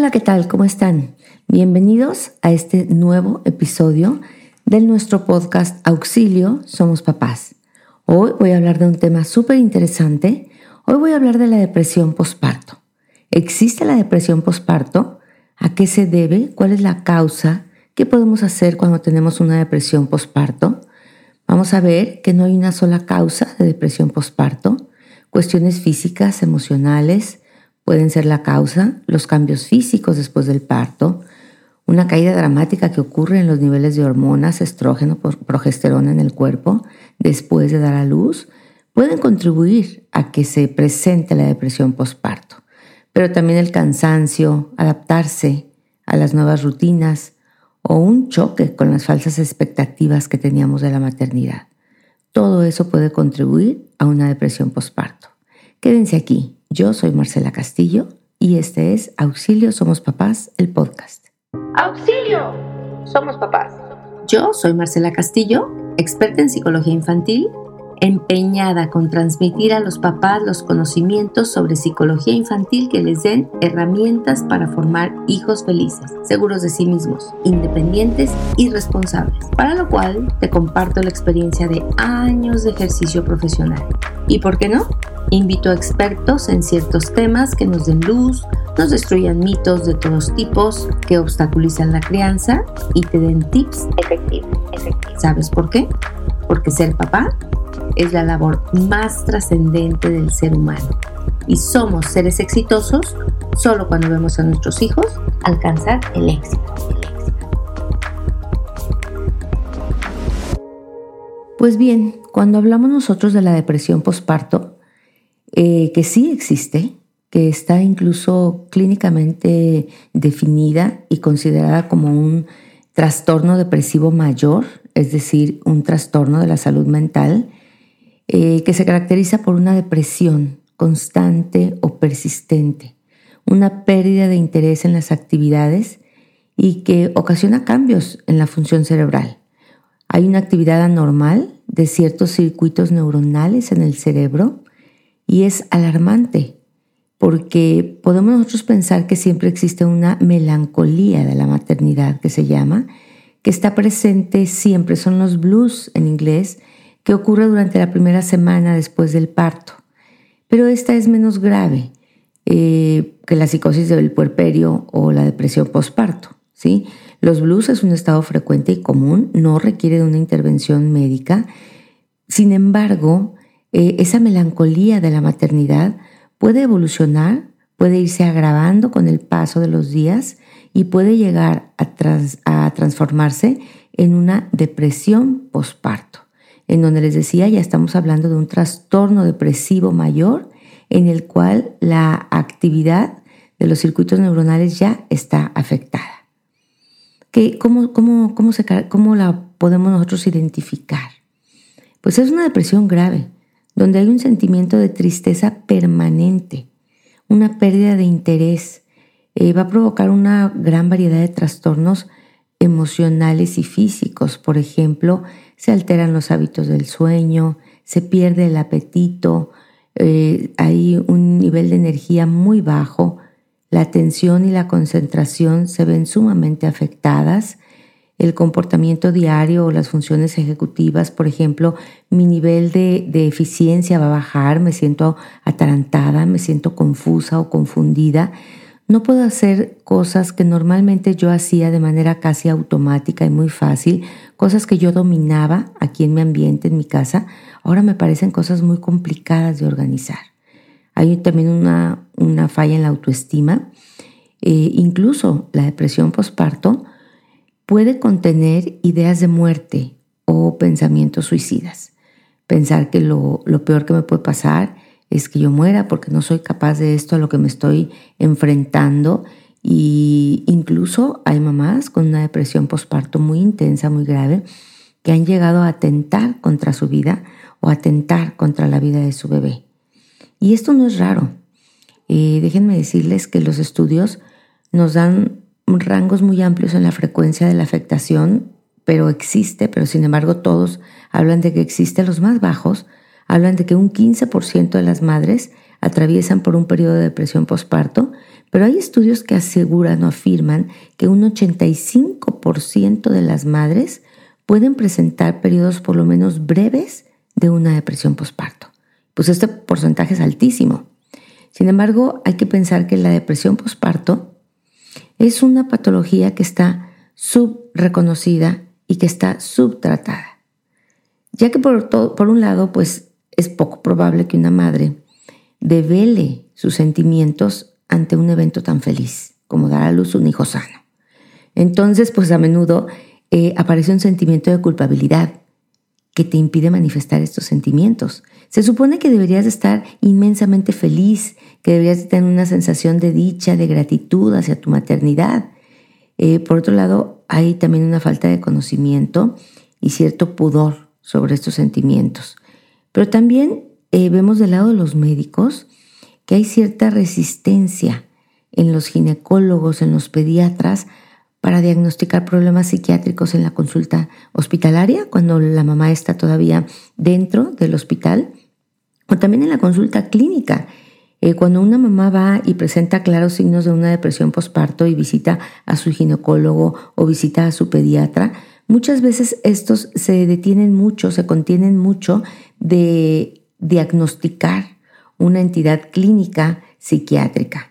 Hola, ¿qué tal? ¿Cómo están? Bienvenidos a este nuevo episodio de nuestro podcast Auxilio, Somos Papás. Hoy voy a hablar de un tema súper interesante. Hoy voy a hablar de la depresión posparto. ¿Existe la depresión posparto? ¿A qué se debe? ¿Cuál es la causa? ¿Qué podemos hacer cuando tenemos una depresión posparto? Vamos a ver que no hay una sola causa de depresión posparto. Cuestiones físicas, emocionales, pueden ser la causa, los cambios físicos después del parto, una caída dramática que ocurre en los niveles de hormonas, estrógeno, progesterona en el cuerpo después de dar a luz, pueden contribuir a que se presente la depresión postparto. Pero también el cansancio, adaptarse a las nuevas rutinas o un choque con las falsas expectativas que teníamos de la maternidad. Todo eso puede contribuir a una depresión postparto. Quédense aquí, yo soy Marcela Castillo y este es Auxilio Somos Papás, el podcast. ¡Auxilio! Somos papás. Yo soy Marcela Castillo, experta en psicología infantil, empeñada con transmitir a los papás los conocimientos sobre psicología infantil que les den herramientas para formar hijos felices, seguros de sí mismos, independientes y responsables, para lo cual te comparto la experiencia de años de ejercicio profesional. ¿Y por qué no? Invito a expertos en ciertos temas que nos den luz, nos destruyan mitos de todos tipos que obstaculizan la crianza y te den tips efectivos. ¿Sabes por qué? Porque ser papá es la labor más trascendente del ser humano. Y somos seres exitosos solo cuando vemos a nuestros hijos alcanzar el éxito. Pues bien, cuando hablamos nosotros de la depresión posparto, eh, que sí existe, que está incluso clínicamente definida y considerada como un trastorno depresivo mayor, es decir, un trastorno de la salud mental, eh, que se caracteriza por una depresión constante o persistente, una pérdida de interés en las actividades y que ocasiona cambios en la función cerebral. Hay una actividad anormal de ciertos circuitos neuronales en el cerebro y es alarmante porque podemos nosotros pensar que siempre existe una melancolía de la maternidad que se llama, que está presente siempre, son los blues en inglés, que ocurre durante la primera semana después del parto. Pero esta es menos grave eh, que la psicosis del puerperio o la depresión postparto. ¿sí? Los blues es un estado frecuente y común, no requiere de una intervención médica. Sin embargo, eh, esa melancolía de la maternidad puede evolucionar, puede irse agravando con el paso de los días y puede llegar a, a transformarse en una depresión posparto, en donde les decía ya estamos hablando de un trastorno depresivo mayor en el cual la actividad de los circuitos neuronales ya está afectada. ¿Qué, cómo, cómo, cómo, ¿Cómo la podemos nosotros identificar? Pues es una depresión grave donde hay un sentimiento de tristeza permanente, una pérdida de interés, eh, va a provocar una gran variedad de trastornos emocionales y físicos. Por ejemplo, se alteran los hábitos del sueño, se pierde el apetito, eh, hay un nivel de energía muy bajo, la atención y la concentración se ven sumamente afectadas, el comportamiento diario o las funciones ejecutivas, por ejemplo, mi nivel de, eficiencia va a bajar, me siento atarantada, me siento confusa o confundida. No puedo hacer cosas que normalmente yo hacía de manera casi automática y muy fácil, cosas que yo dominaba aquí en mi ambiente, en mi casa, ahora me parecen cosas muy complicadas de organizar. Hay también una, falla en la autoestima, eh, incluso la depresión postparto puede contener ideas de muerte o pensamientos suicidas. Pensar que lo, peor que me puede pasar es que yo muera porque no soy capaz de esto a lo que me estoy enfrentando y incluso hay mamás con una depresión postparto muy intensa, muy grave, que han llegado a atentar contra su vida o atentar contra la vida de su bebé. Y esto no es raro. Eh, déjenme decirles que los estudios nos dan rangos muy amplios en la frecuencia de la afectación, pero existe, pero sin embargo todos hablan de que existe. Los más bajos hablan de que un 15% de las madres atraviesan por un periodo de depresión postparto, Pero hay estudios que aseguran o afirman que un 85% de las madres pueden presentar periodos por lo menos breves de una depresión postparto. Pues este porcentaje es altísimo. Sin embargo, hay que pensar que la depresión postparto es una patología que está subreconocida y que está subtratada. Ya que por, por un lado, pues es poco probable que una madre devele sus sentimientos ante un evento tan feliz como dar a luz un hijo sano. Entonces, pues a menudo eh, aparece un sentimiento de culpabilidad que te impide manifestar estos sentimientos. Se supone que deberías estar inmensamente feliz, que deberías tener una sensación de dicha, de gratitud hacia tu maternidad. Eh, por otro lado, hay también una falta de conocimiento y cierto pudor sobre estos sentimientos. Pero también eh, vemos del lado de los médicos que hay cierta resistencia en los ginecólogos, en los pediatras, para diagnosticar problemas psiquiátricos en la consulta hospitalaria, cuando la mamá está todavía dentro del hospital, o también en la consulta clínica. Eh, cuando una mamá va y presenta claros signos de una depresión posparto y visita a su ginecólogo o visita a su pediatra, muchas veces estos se detienen mucho, se contienen mucho de diagnosticar una entidad clínica psiquiátrica.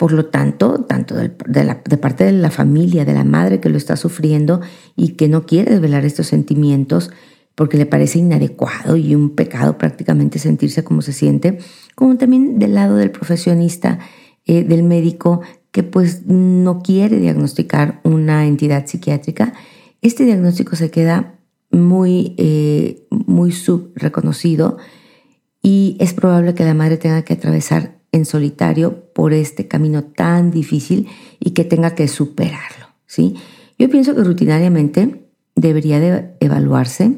Por lo tanto, tanto de, parte de la familia, de la madre que lo está sufriendo y que no quiere desvelar estos sentimientos porque le parece inadecuado y un pecado prácticamente sentirse como se siente, como también del lado del profesionista, eh, del médico que pues no quiere diagnosticar una entidad psiquiátrica, este diagnóstico se queda muy, eh, muy subreconocido y es probable que la madre tenga que atravesar en solitario por este camino tan difícil y que tenga que superarlo. ¿sí? Yo pienso que rutinariamente debería de evaluarse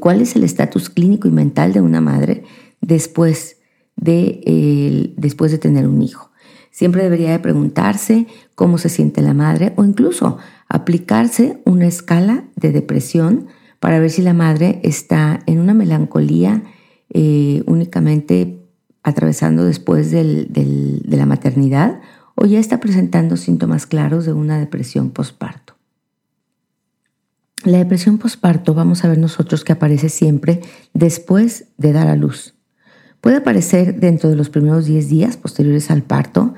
cuál es el estatus clínico y mental de una madre después de, después de tener un hijo. Siempre debería de preguntarse cómo se siente la madre o incluso aplicarse una escala de depresión para ver si la madre está en una melancolía eh, únicamente atravesando después de la maternidad o ya está presentando síntomas claros de una depresión posparto. La depresión posparto vamos a ver nosotros que aparece siempre después de dar a luz. Puede aparecer dentro de los primeros 10 días posteriores al parto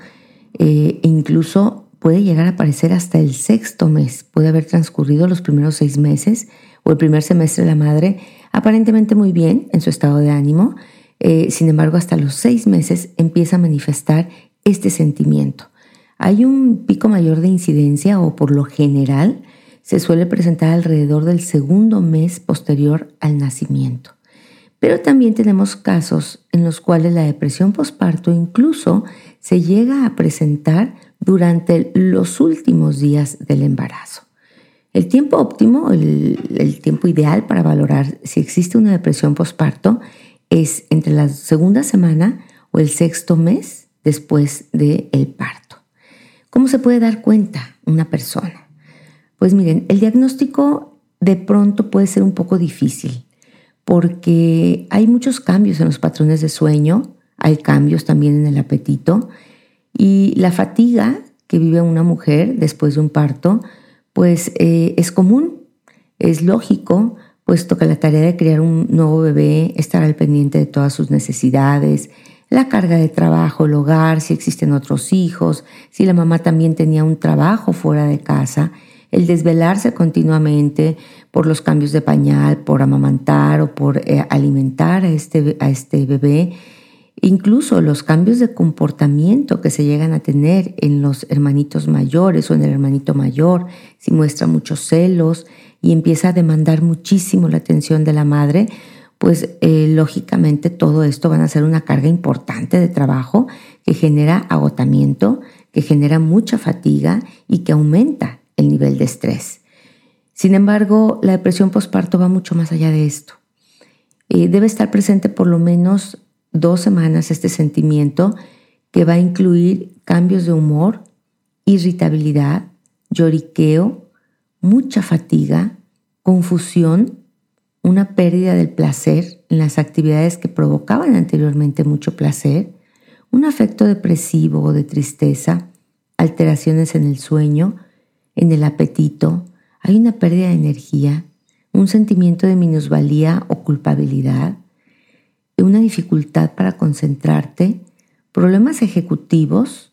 e incluso puede llegar a aparecer hasta el sexto mes. Puede haber transcurrido los primeros seis meses o el primer semestre de la madre aparentemente muy bien en su estado de ánimo eh, sin embargo, hasta los seis meses empieza a manifestar este sentimiento. Hay un pico mayor de incidencia o por lo general se suele presentar alrededor del segundo mes posterior al nacimiento. Pero también tenemos casos en los cuales la depresión posparto incluso se llega a presentar durante los últimos días del embarazo. El tiempo óptimo, el, el tiempo ideal para valorar si existe una depresión posparto es entre la segunda semana o el sexto mes después del el parto. ¿Cómo se puede dar cuenta una persona? Pues miren, el diagnóstico de pronto puede ser un poco difícil porque hay muchos cambios en los patrones de sueño, hay cambios también en el apetito y la fatiga que vive una mujer después de un parto, pues eh, es común, es lógico puesto que la tarea de criar un nuevo bebé estará al pendiente de todas sus necesidades, la carga de trabajo, el hogar, si existen otros hijos, si la mamá también tenía un trabajo fuera de casa, el desvelarse continuamente por los cambios de pañal, por amamantar o por eh, alimentar a este, a este bebé, incluso los cambios de comportamiento que se llegan a tener en los hermanitos mayores o en el hermanito mayor, si muestra muchos celos, y empieza a demandar muchísimo la atención de la madre, pues eh, lógicamente todo esto van a ser una carga importante de trabajo que genera agotamiento, que genera mucha fatiga y que aumenta el nivel de estrés. Sin embargo, la depresión postparto va mucho más allá de esto. Eh, debe estar presente por lo menos dos semanas este sentimiento que va a incluir cambios de humor, irritabilidad, lloriqueo, mucha fatiga, confusión, una pérdida del placer en las actividades que provocaban anteriormente mucho placer, un afecto depresivo o de tristeza, alteraciones en el sueño, en el apetito, hay una pérdida de energía, un sentimiento de minusvalía o culpabilidad, una dificultad para concentrarte, problemas ejecutivos,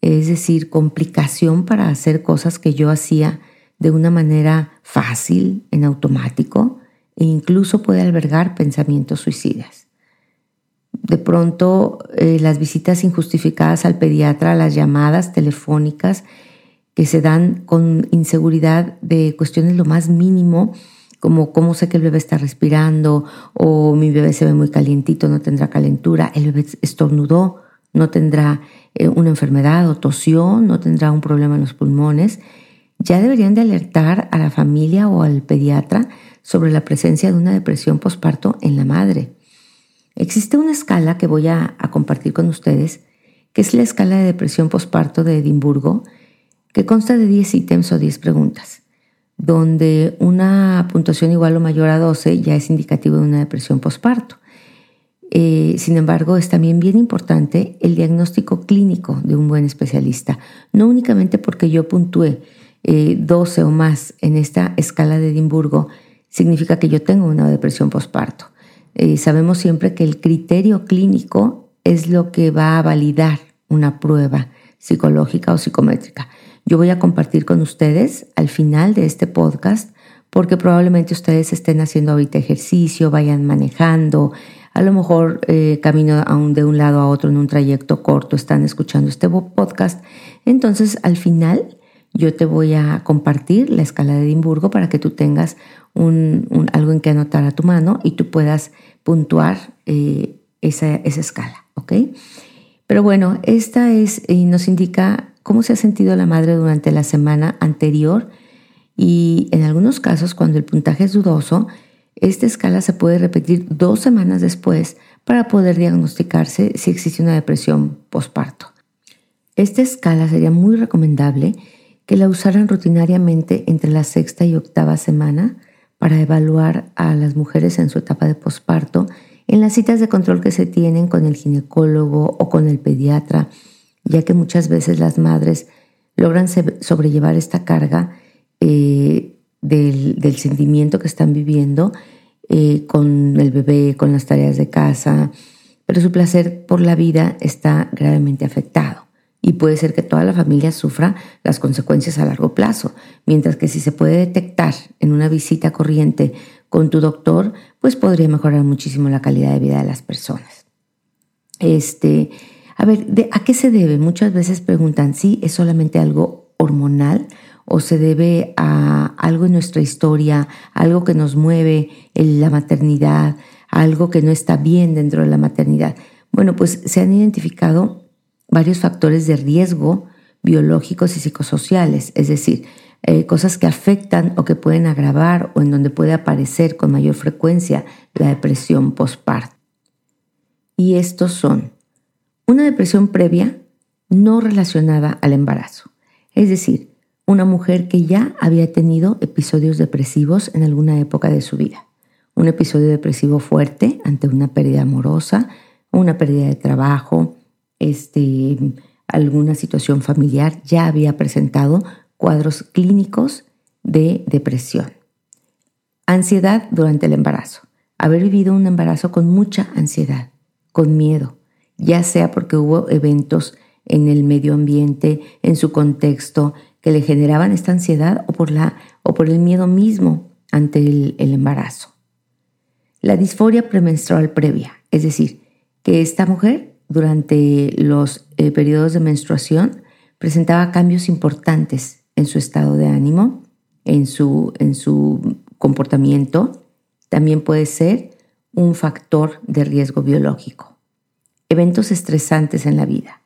es decir, complicación para hacer cosas que yo hacía de una manera fácil, en automático, e incluso puede albergar pensamientos suicidas. De pronto, eh, las visitas injustificadas al pediatra, las llamadas telefónicas que se dan con inseguridad de cuestiones lo más mínimo, como cómo sé que el bebé está respirando o mi bebé se ve muy calientito, no tendrá calentura, el bebé estornudó, no tendrá eh, una enfermedad o tosió, no tendrá un problema en los pulmones, ya deberían de alertar a la familia o al pediatra sobre la presencia de una depresión posparto en la madre. Existe una escala que voy a, a compartir con ustedes, que es la escala de depresión posparto de Edimburgo, que consta de 10 ítems o 10 preguntas donde una puntuación igual o mayor a 12 ya es indicativo de una depresión posparto. Eh, sin embargo, es también bien importante el diagnóstico clínico de un buen especialista, no únicamente porque yo puntúe 12 eh, o más en esta escala de Edimburgo, significa que yo tengo una depresión posparto. Eh, sabemos siempre que el criterio clínico es lo que va a validar una prueba psicológica o psicométrica. Yo voy a compartir con ustedes al final de este podcast porque probablemente ustedes estén haciendo ahorita ejercicio, vayan manejando, a lo mejor eh, camino de un lado a otro en un trayecto corto, están escuchando este podcast. Entonces, al final, yo te voy a compartir la escala de Edimburgo para que tú tengas un, algo en que anotar a tu mano y tú puedas puntuar eh, esa, esa, escala, ¿ok? Pero bueno, esta es, y nos indica cómo se ha sentido la madre durante la semana anterior y en algunos casos cuando el puntaje es dudoso, esta escala se puede repetir dos semanas después para poder diagnosticarse si existe una depresión postparto. Esta escala sería muy recomendable que la usaran rutinariamente entre la sexta y octava semana para evaluar a las mujeres en su etapa de posparto en las citas de control que se tienen con el ginecólogo o con el pediatra ya que muchas veces las madres logran sobrellevar esta carga eh, del, sentimiento que están viviendo eh, con el bebé, con las tareas de casa, pero su placer por la vida está gravemente afectado y puede ser que toda la familia sufra las consecuencias a largo plazo, mientras que si se puede detectar en una visita corriente con tu doctor, pues podría mejorar muchísimo la calidad de vida de las personas. Este, a ver, ¿a qué se debe? Muchas veces preguntan si es solamente algo hormonal o se debe a algo en nuestra historia, algo que nos mueve en la maternidad, algo que no está bien dentro de la maternidad. Bueno, pues se han identificado varios factores de riesgo biológicos y psicosociales, es decir, eh, cosas que afectan o que pueden agravar o en donde puede aparecer con mayor frecuencia la depresión postparto. Y estos son una depresión previa no relacionada al embarazo. Es decir, una mujer que ya había tenido episodios depresivos en alguna época de su vida. Un episodio depresivo fuerte ante una pérdida amorosa, una pérdida de trabajo, este, alguna situación familiar, ya había presentado cuadros clínicos de depresión. Ansiedad durante el embarazo. Haber vivido un embarazo con mucha ansiedad, con miedo, ya sea porque hubo eventos en el medio ambiente, en su contexto, que le generaban esta ansiedad o por, la, o por el miedo mismo ante el, embarazo. La disforia premenstrual previa, es decir, que esta mujer durante los eh, periodos de menstruación presentaba cambios importantes en su estado de ánimo, en su, en su comportamiento, también puede ser un factor de riesgo biológico eventos estresantes en la vida,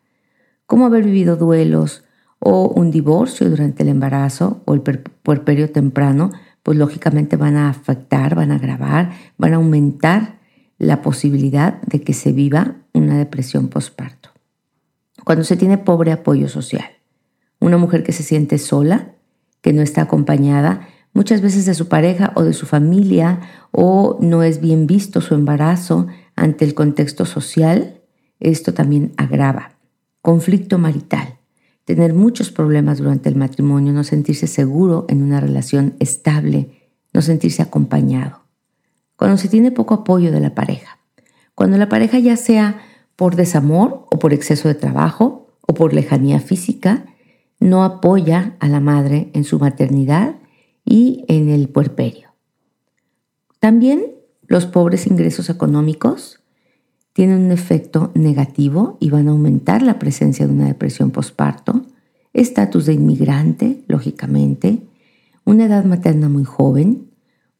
como haber vivido duelos o un divorcio durante el embarazo o el puerperio temprano, pues lógicamente van a afectar, van a agravar, van a aumentar la posibilidad de que se viva una depresión postparto. Cuando se tiene pobre apoyo social, una mujer que se siente sola, que no está acompañada muchas veces de su pareja o de su familia, o no es bien visto su embarazo ante el contexto social, esto también agrava. Conflicto marital. Tener muchos problemas durante el matrimonio, no sentirse seguro en una relación estable, no sentirse acompañado. Cuando se tiene poco apoyo de la pareja. Cuando la pareja ya sea por desamor o por exceso de trabajo o por lejanía física, no apoya a la madre en su maternidad y en el puerperio. También los pobres ingresos económicos tienen un efecto negativo y van a aumentar la presencia de una depresión postparto, estatus de inmigrante, lógicamente, una edad materna muy joven,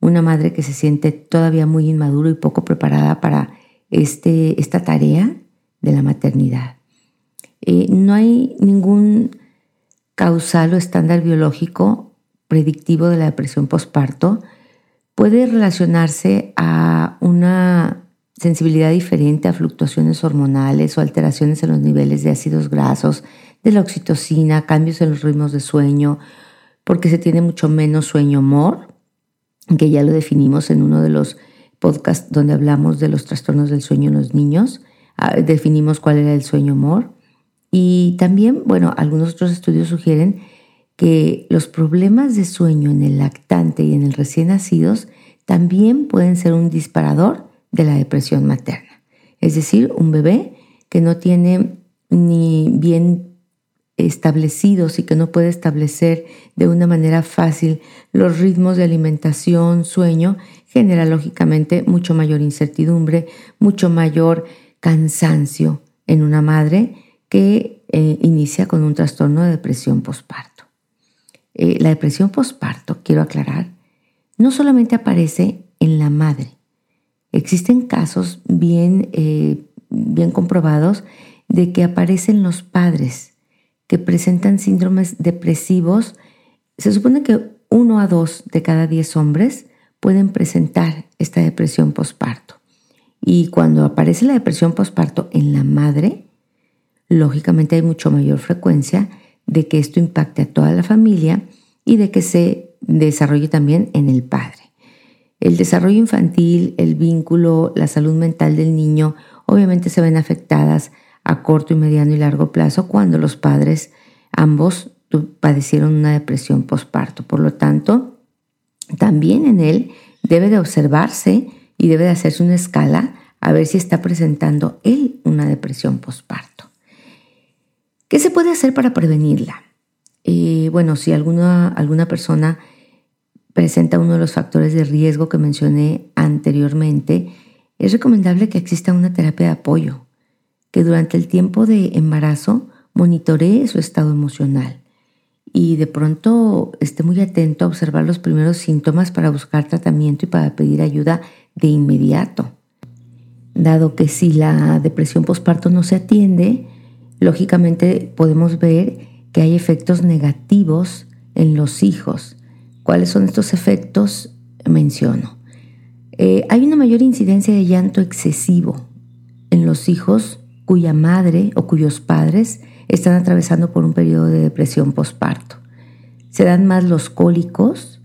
una madre que se siente todavía muy inmaduro y poco preparada para este, esta tarea de la maternidad. Eh, no hay ningún causal o estándar biológico predictivo de la depresión postparto. Puede relacionarse a una sensibilidad diferente a fluctuaciones hormonales o alteraciones en los niveles de ácidos grasos, de la oxitocina, cambios en los ritmos de sueño, porque se tiene mucho menos sueño-humor, que ya lo definimos en uno de los podcasts donde hablamos de los trastornos del sueño en los niños. Ah, definimos cuál era el sueño-humor. Y también, bueno, algunos otros estudios sugieren que los problemas de sueño en el lactante y en el recién nacidos también pueden ser un disparador de la depresión materna. Es decir, un bebé que no tiene ni bien establecidos y que no puede establecer de una manera fácil los ritmos de alimentación, sueño, genera lógicamente mucho mayor incertidumbre, mucho mayor cansancio en una madre que eh, inicia con un trastorno de depresión posparto. Eh, la depresión posparto, quiero aclarar, no solamente aparece en la madre, Existen casos bien, eh, bien comprobados de que aparecen los padres que presentan síndromes depresivos. Se supone que uno a dos de cada diez hombres pueden presentar esta depresión posparto. Y cuando aparece la depresión posparto en la madre, lógicamente hay mucho mayor frecuencia de que esto impacte a toda la familia y de que se desarrolle también en el padre. El desarrollo infantil, el vínculo, la salud mental del niño obviamente se ven afectadas a corto y mediano y largo plazo cuando los padres ambos padecieron una depresión postparto. Por lo tanto, también en él debe de observarse y debe de hacerse una escala a ver si está presentando él una depresión postparto. ¿Qué se puede hacer para prevenirla? Eh, bueno, si alguna, alguna persona presenta uno de los factores de riesgo que mencioné anteriormente, es recomendable que exista una terapia de apoyo, que durante el tiempo de embarazo monitoree su estado emocional y de pronto esté muy atento a observar los primeros síntomas para buscar tratamiento y para pedir ayuda de inmediato. Dado que si la depresión postparto no se atiende, lógicamente podemos ver que hay efectos negativos en los hijos ¿Cuáles son estos efectos? Menciono. Eh, hay una mayor incidencia de llanto excesivo en los hijos cuya madre o cuyos padres están atravesando por un periodo de depresión postparto. Se dan más los cólicos,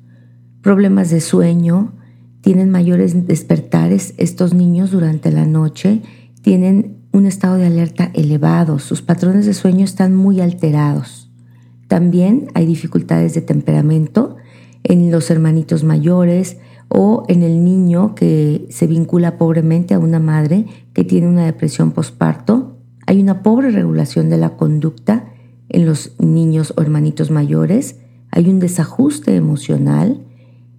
problemas de sueño, tienen mayores despertares estos niños durante la noche, tienen un estado de alerta elevado, sus patrones de sueño están muy alterados. También hay dificultades de temperamento en los hermanitos mayores o en el niño que se vincula pobremente a una madre que tiene una depresión postparto. Hay una pobre regulación de la conducta en los niños o hermanitos mayores. Hay un desajuste emocional.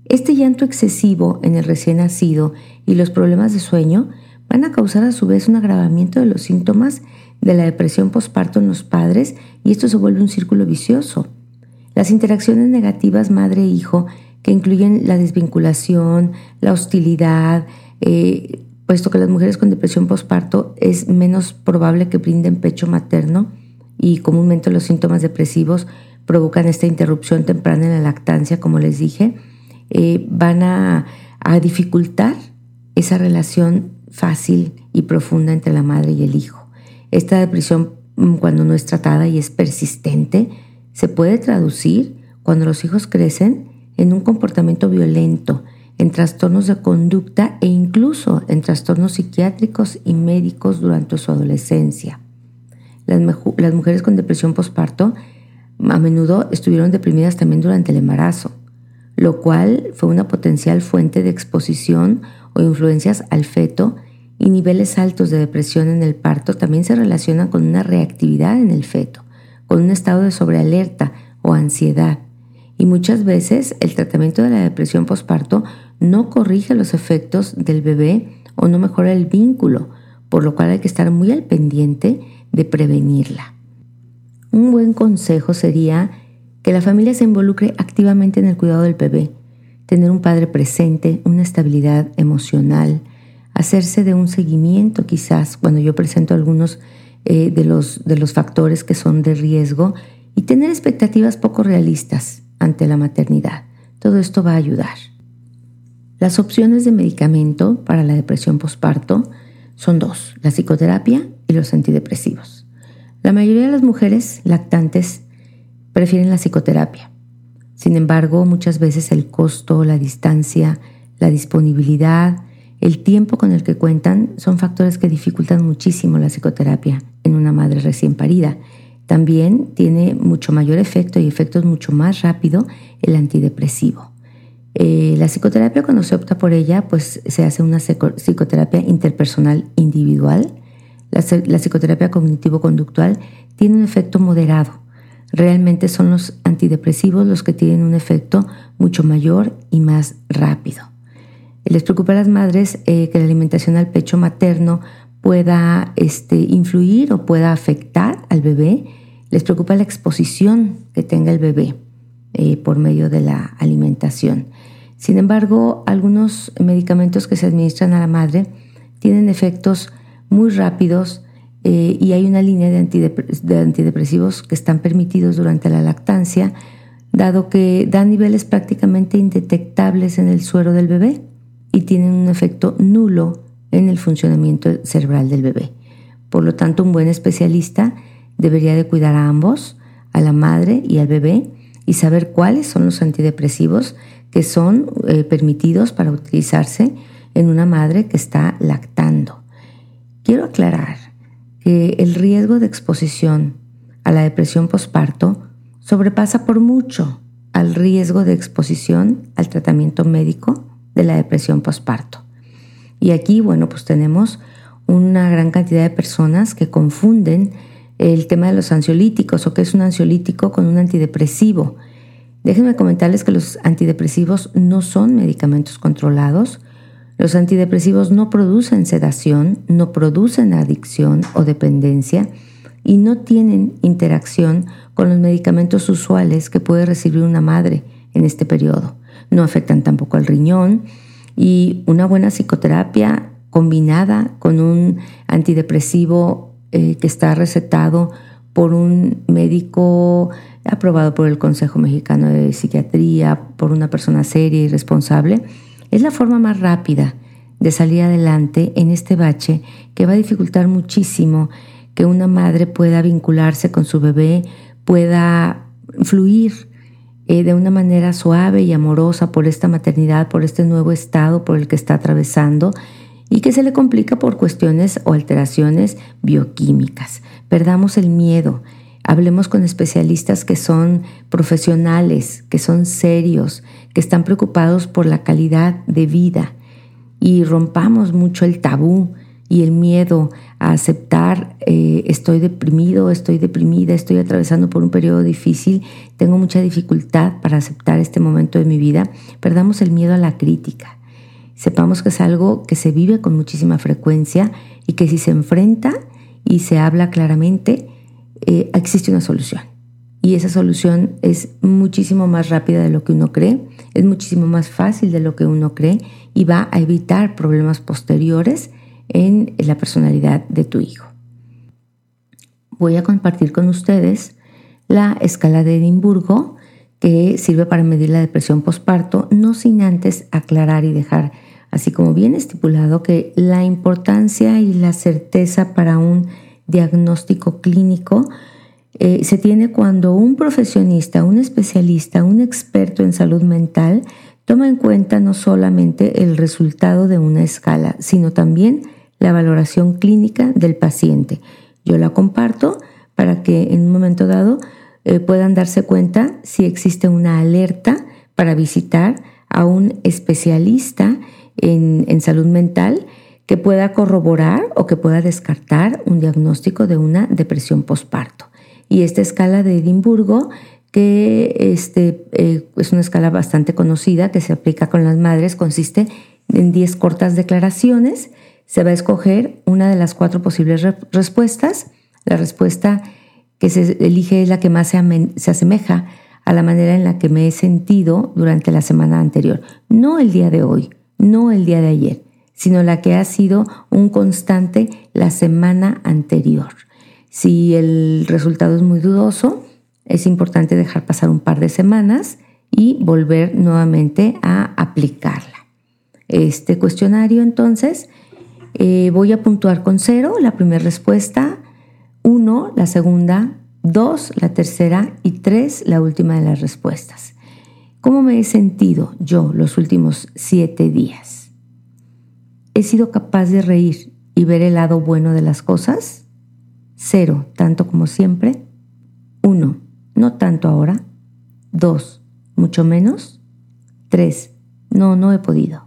Este llanto excesivo en el recién nacido y los problemas de sueño van a causar a su vez un agravamiento de los síntomas de la depresión postparto en los padres y esto se vuelve un círculo vicioso. Las interacciones negativas madre-hijo, que incluyen la desvinculación, la hostilidad, eh, puesto que las mujeres con depresión postparto es menos probable que brinden pecho materno y comúnmente los síntomas depresivos provocan esta interrupción temprana en la lactancia, como les dije, eh, van a, a dificultar esa relación fácil y profunda entre la madre y el hijo. Esta depresión, mm, cuando no es tratada y es persistente, se puede traducir cuando los hijos crecen en un comportamiento violento, en trastornos de conducta e incluso en trastornos psiquiátricos y médicos durante su adolescencia. Las, mujeres con depresión postparto a menudo estuvieron deprimidas también durante el embarazo, lo cual fue una potencial fuente de exposición o influencias al feto y niveles altos de depresión en el parto también se relacionan con una reactividad en el feto, con un estado de sobrealerta o ansiedad. Y muchas veces el tratamiento de la depresión postparto no corrige los efectos del bebé o no mejora el vínculo, por lo cual hay que estar muy al pendiente de prevenirla. Un buen consejo sería que la familia se involucre activamente en el cuidado del bebé, tener un padre presente, una estabilidad emocional, hacerse de un seguimiento quizás cuando yo presento algunos eh, de, los, de los factores que son de riesgo y tener expectativas poco realistas ante la maternidad. Todo esto va a ayudar. Las opciones de medicamento para la depresión postparto son dos, la psicoterapia y los antidepresivos. La mayoría de las mujeres lactantes prefieren la psicoterapia. Sin embargo, muchas veces el costo, la distancia, la disponibilidad, el tiempo con el que cuentan son factores que dificultan muchísimo la psicoterapia en una madre recién parida. También tiene mucho mayor efecto y efectos mucho más rápido el antidepresivo. Eh, la psicoterapia cuando se opta por ella, pues se hace una psicoterapia interpersonal individual. La, la psicoterapia cognitivo-conductual tiene un efecto moderado. Realmente son los antidepresivos los que tienen un efecto mucho mayor y más rápido. Les preocupa a las madres eh, que la alimentación al pecho materno pueda este, influir o pueda afectar al bebé. Les preocupa la exposición que tenga el bebé eh, por medio de la alimentación. Sin embargo, algunos medicamentos que se administran a la madre tienen efectos muy rápidos eh, y hay una línea de, de antidepresivos que están permitidos durante la lactancia, dado que dan niveles prácticamente indetectables en el suero del bebé y tienen un efecto nulo en el funcionamiento cerebral del bebé. Por lo tanto, un buen especialista debería de cuidar a ambos, a la madre y al bebé, y saber cuáles son los antidepresivos que son eh, permitidos para utilizarse en una madre que está lactando. Quiero aclarar que el riesgo de exposición a la depresión posparto sobrepasa por mucho al riesgo de exposición al tratamiento médico de la depresión postparto. Y aquí, bueno, pues tenemos una gran cantidad de personas que confunden el tema de los ansiolíticos o qué es un ansiolítico con un antidepresivo. Déjenme comentarles que los antidepresivos no son medicamentos controlados. Los antidepresivos no producen sedación, no producen adicción o dependencia y no tienen interacción con los medicamentos usuales que puede recibir una madre en este periodo no afectan tampoco al riñón y una buena psicoterapia combinada con un antidepresivo eh, que está recetado por un médico aprobado por el Consejo Mexicano de Psiquiatría, por una persona seria y responsable, es la forma más rápida de salir adelante en este bache que va a dificultar muchísimo que una madre pueda vincularse con su bebé, pueda fluir eh, de una manera suave y amorosa por esta maternidad, por este nuevo estado por el que está atravesando y que se le complica por cuestiones o alteraciones bioquímicas. Perdamos el miedo, hablemos con especialistas que son profesionales, que son serios, que están preocupados por la calidad de vida y rompamos mucho el tabú y el miedo a aceptar eh, estoy deprimido, estoy deprimida, estoy atravesando por un periodo difícil, tengo mucha dificultad para aceptar este momento de mi vida, perdamos el miedo a la crítica. Sepamos que es algo que se vive con muchísima frecuencia y que si se enfrenta y se habla claramente, eh, existe una solución. Y esa solución es muchísimo más rápida de lo que uno cree, es muchísimo más fácil de lo que uno cree y va a evitar problemas posteriores en la personalidad de tu hijo. Voy a compartir con ustedes la escala de Edimburgo que sirve para medir la depresión postparto, no sin antes aclarar y dejar así como bien estipulado que la importancia y la certeza para un diagnóstico clínico eh, se tiene cuando un profesionista, un especialista, un experto en salud mental Toma en cuenta no solamente el resultado de una escala, sino también la valoración clínica del paciente. Yo la comparto para que en un momento dado eh, puedan darse cuenta si existe una alerta para visitar a un especialista en, en salud mental que pueda corroborar o que pueda descartar un diagnóstico de una depresión postparto. Y esta escala de Edimburgo, que este, eh, es una escala bastante conocida que se aplica con las madres, consiste en 10 cortas declaraciones. Se va a escoger una de las cuatro posibles respuestas. La respuesta que se elige es la que más se, se asemeja a la manera en la que me he sentido durante la semana anterior. No el día de hoy, no el día de ayer, sino la que ha sido un constante la semana anterior. Si el resultado es muy dudoso, es importante dejar pasar un par de semanas y volver nuevamente a aplicarla. Este cuestionario entonces eh, voy a puntuar con cero la primera respuesta, uno la segunda, dos la tercera y tres la última de las respuestas. ¿Cómo me he sentido yo los últimos siete días? ¿He sido capaz de reír y ver el lado bueno de las cosas? Cero, tanto como siempre. Uno, no tanto ahora. Dos, mucho menos. Tres, no, no he podido.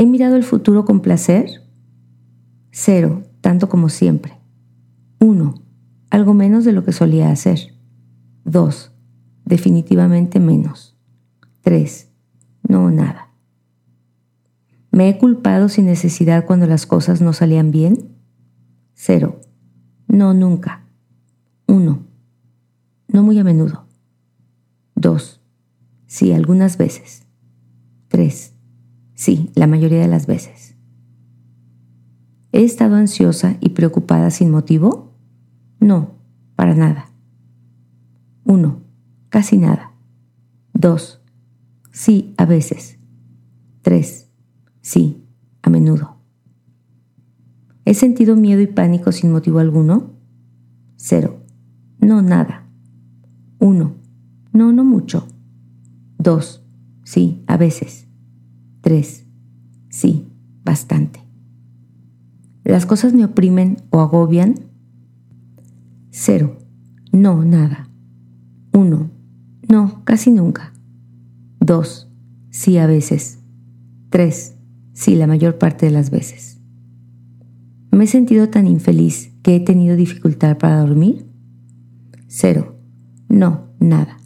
¿He mirado el futuro con placer? Cero, tanto como siempre. Uno, algo menos de lo que solía hacer. Dos, definitivamente menos. Tres, no nada. ¿Me he culpado sin necesidad cuando las cosas no salían bien? Cero. No, nunca. Uno. No muy a menudo. Dos. Sí, algunas veces. Tres. Sí, la mayoría de las veces. ¿He estado ansiosa y preocupada sin motivo? No, para nada. Uno. Casi nada. Dos. Sí, a veces. Tres. Sí, a menudo. ¿He sentido miedo y pánico sin motivo alguno? Cero. No, nada. Uno. No, no mucho. Dos. Sí, a veces. Tres. Sí, bastante. ¿Las cosas me oprimen o agobian? Cero. No, nada. Uno. No, casi nunca. Dos. Sí, a veces. Tres. Sí, la mayor parte de las veces. ¿Me he sentido tan infeliz que he tenido dificultad para dormir? Cero. No, nada.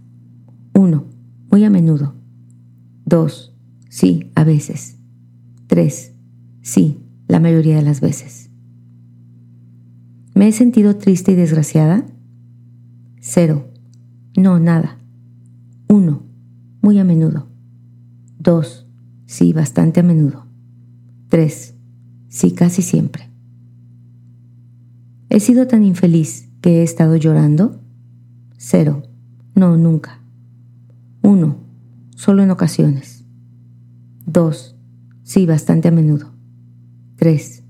Uno. Muy a menudo. Dos. Sí, a veces. Tres. Sí, la mayoría de las veces. ¿Me he sentido triste y desgraciada? Cero. No, nada. Uno. Muy a menudo. Dos. Sí, bastante a menudo. Tres. Sí, casi siempre. ¿He sido tan infeliz que he estado llorando? Cero. No, nunca. Uno. Solo en ocasiones. Dos. Sí, bastante a menudo. Tres.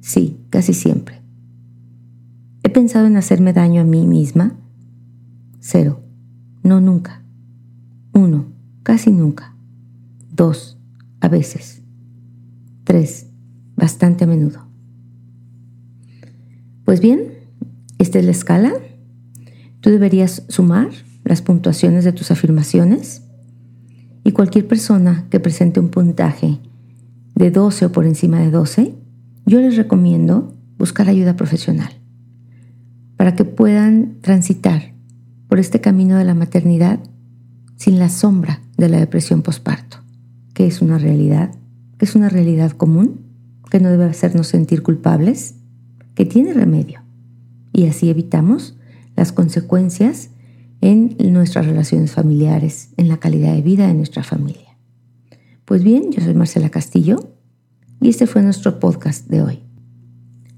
Sí, casi siempre. ¿He pensado en hacerme daño a mí misma? Cero. No, nunca. Uno. Casi nunca. Dos. A veces. Tres. Bastante a menudo. Pues bien, esta es la escala. Tú deberías sumar las puntuaciones de tus afirmaciones y cualquier persona que presente un puntaje de 12 o por encima de 12, yo les recomiendo buscar ayuda profesional para que puedan transitar por este camino de la maternidad sin la sombra de la depresión posparto, que es una realidad, que es una realidad común, que no debe hacernos sentir culpables que tiene remedio. Y así evitamos las consecuencias en nuestras relaciones familiares, en la calidad de vida de nuestra familia. Pues bien, yo soy Marcela Castillo y este fue nuestro podcast de hoy.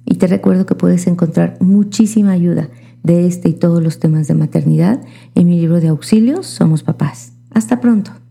Y te recuerdo que puedes encontrar muchísima ayuda de este y todos los temas de maternidad en mi libro de auxilios Somos Papás. Hasta pronto.